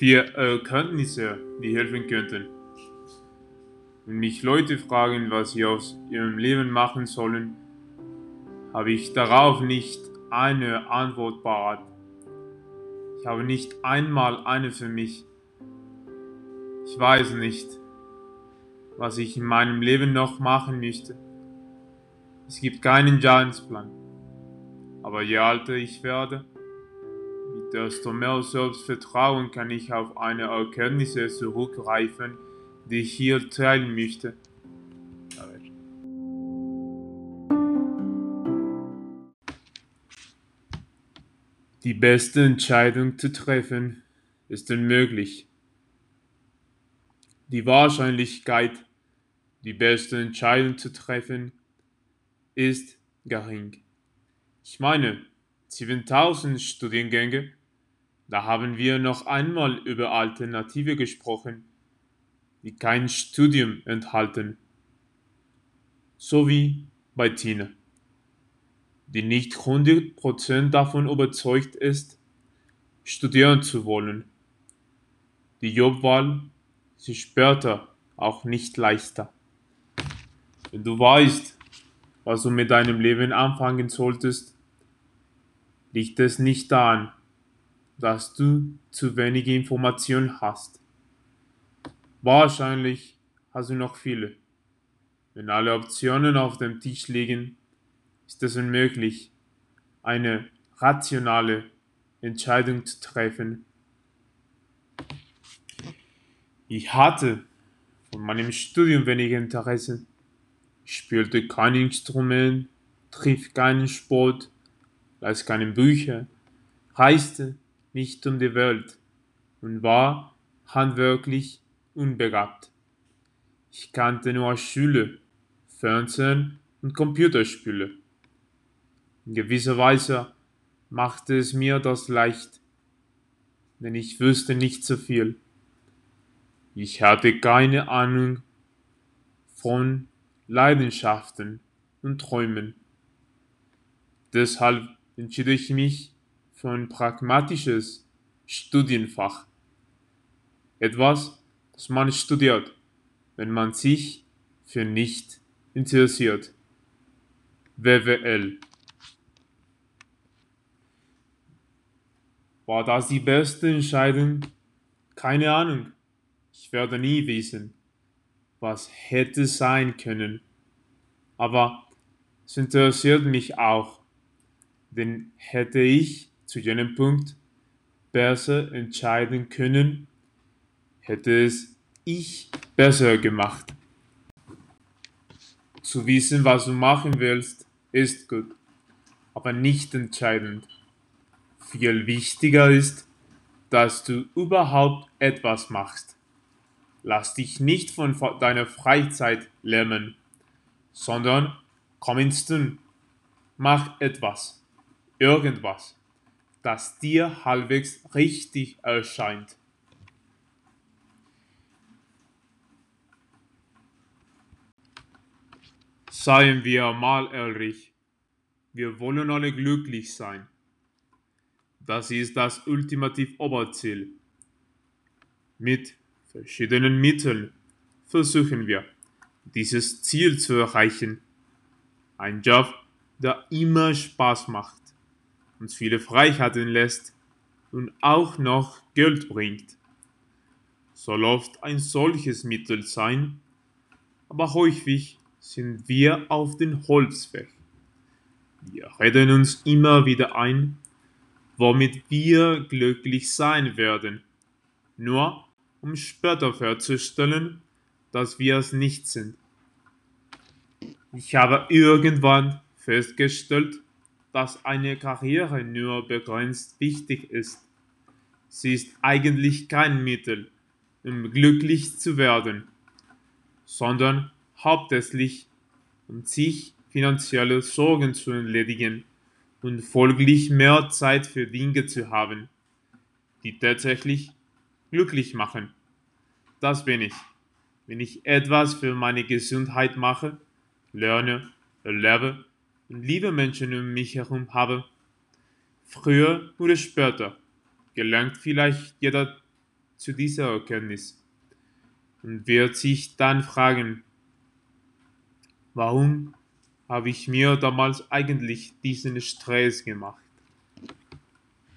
Vier Erkenntnisse, die helfen könnten. Wenn mich Leute fragen, was sie aus ihrem Leben machen sollen, habe ich darauf nicht eine Antwort parat. Ich habe nicht einmal eine für mich. Ich weiß nicht, was ich in meinem Leben noch machen müsste. Es gibt keinen Jahresplan. Aber je älter ich werde, desto mehr Selbstvertrauen kann ich auf eine Erkenntnisse zurückgreifen, die ich hier teilen möchte. Die beste Entscheidung zu treffen ist unmöglich. Die Wahrscheinlichkeit, die beste Entscheidung zu treffen, ist gering. Ich meine, 7000 Studiengänge da haben wir noch einmal über Alternative gesprochen, die kein Studium enthalten. So wie bei Tina, die nicht 100% davon überzeugt ist, studieren zu wollen. Die Jobwahl ist später auch nicht leichter. Wenn du weißt, was du mit deinem Leben anfangen solltest, liegt es nicht daran, dass du zu wenige Informationen hast. Wahrscheinlich hast du noch viele. Wenn alle Optionen auf dem Tisch liegen, ist es unmöglich, eine rationale Entscheidung zu treffen. Ich hatte von meinem Studium wenig Interesse. Ich spielte kein Instrument, trieb keinen Sport, las keine Bücher, reiste nicht um die Welt und war handwerklich unbegabt. Ich kannte nur Schule, Fernsehen und Computerspiele. In gewisser Weise machte es mir das leicht, denn ich wüsste nicht so viel. Ich hatte keine Ahnung von Leidenschaften und Träumen. Deshalb entschied ich mich für ein pragmatisches Studienfach. Etwas, das man studiert, wenn man sich für nicht interessiert. WWL. War das die beste Entscheidung? Keine Ahnung. Ich werde nie wissen, was hätte sein können. Aber es interessiert mich auch, denn hätte ich zu jenem Punkt besser entscheiden können, hätte es ich besser gemacht. Zu wissen, was du machen willst, ist gut, aber nicht entscheidend. Viel wichtiger ist, dass du überhaupt etwas machst. Lass dich nicht von deiner Freizeit lähmen, sondern komm ins Tun. Mach etwas, irgendwas das dir halbwegs richtig erscheint. Seien wir mal ehrlich, wir wollen alle glücklich sein. Das ist das ultimativ Oberziel. Mit verschiedenen Mitteln versuchen wir, dieses Ziel zu erreichen. Ein Job, der immer Spaß macht uns viele Freiheiten lässt und auch noch Geld bringt. Soll oft ein solches Mittel sein, aber häufig sind wir auf den Holzweg. Wir reden uns immer wieder ein, womit wir glücklich sein werden, nur um später festzustellen, dass wir es nicht sind. Ich habe irgendwann festgestellt, dass eine Karriere nur begrenzt wichtig ist. Sie ist eigentlich kein Mittel, um glücklich zu werden, sondern hauptsächlich um sich finanzielle Sorgen zu erledigen und folglich mehr Zeit für Dinge zu haben, die tatsächlich glücklich machen. Das bin ich. Wenn ich etwas für meine Gesundheit mache, lerne, erlebe und liebe Menschen um mich herum habe. Früher oder später gelangt vielleicht jeder zu dieser Erkenntnis und wird sich dann fragen, warum habe ich mir damals eigentlich diesen Stress gemacht?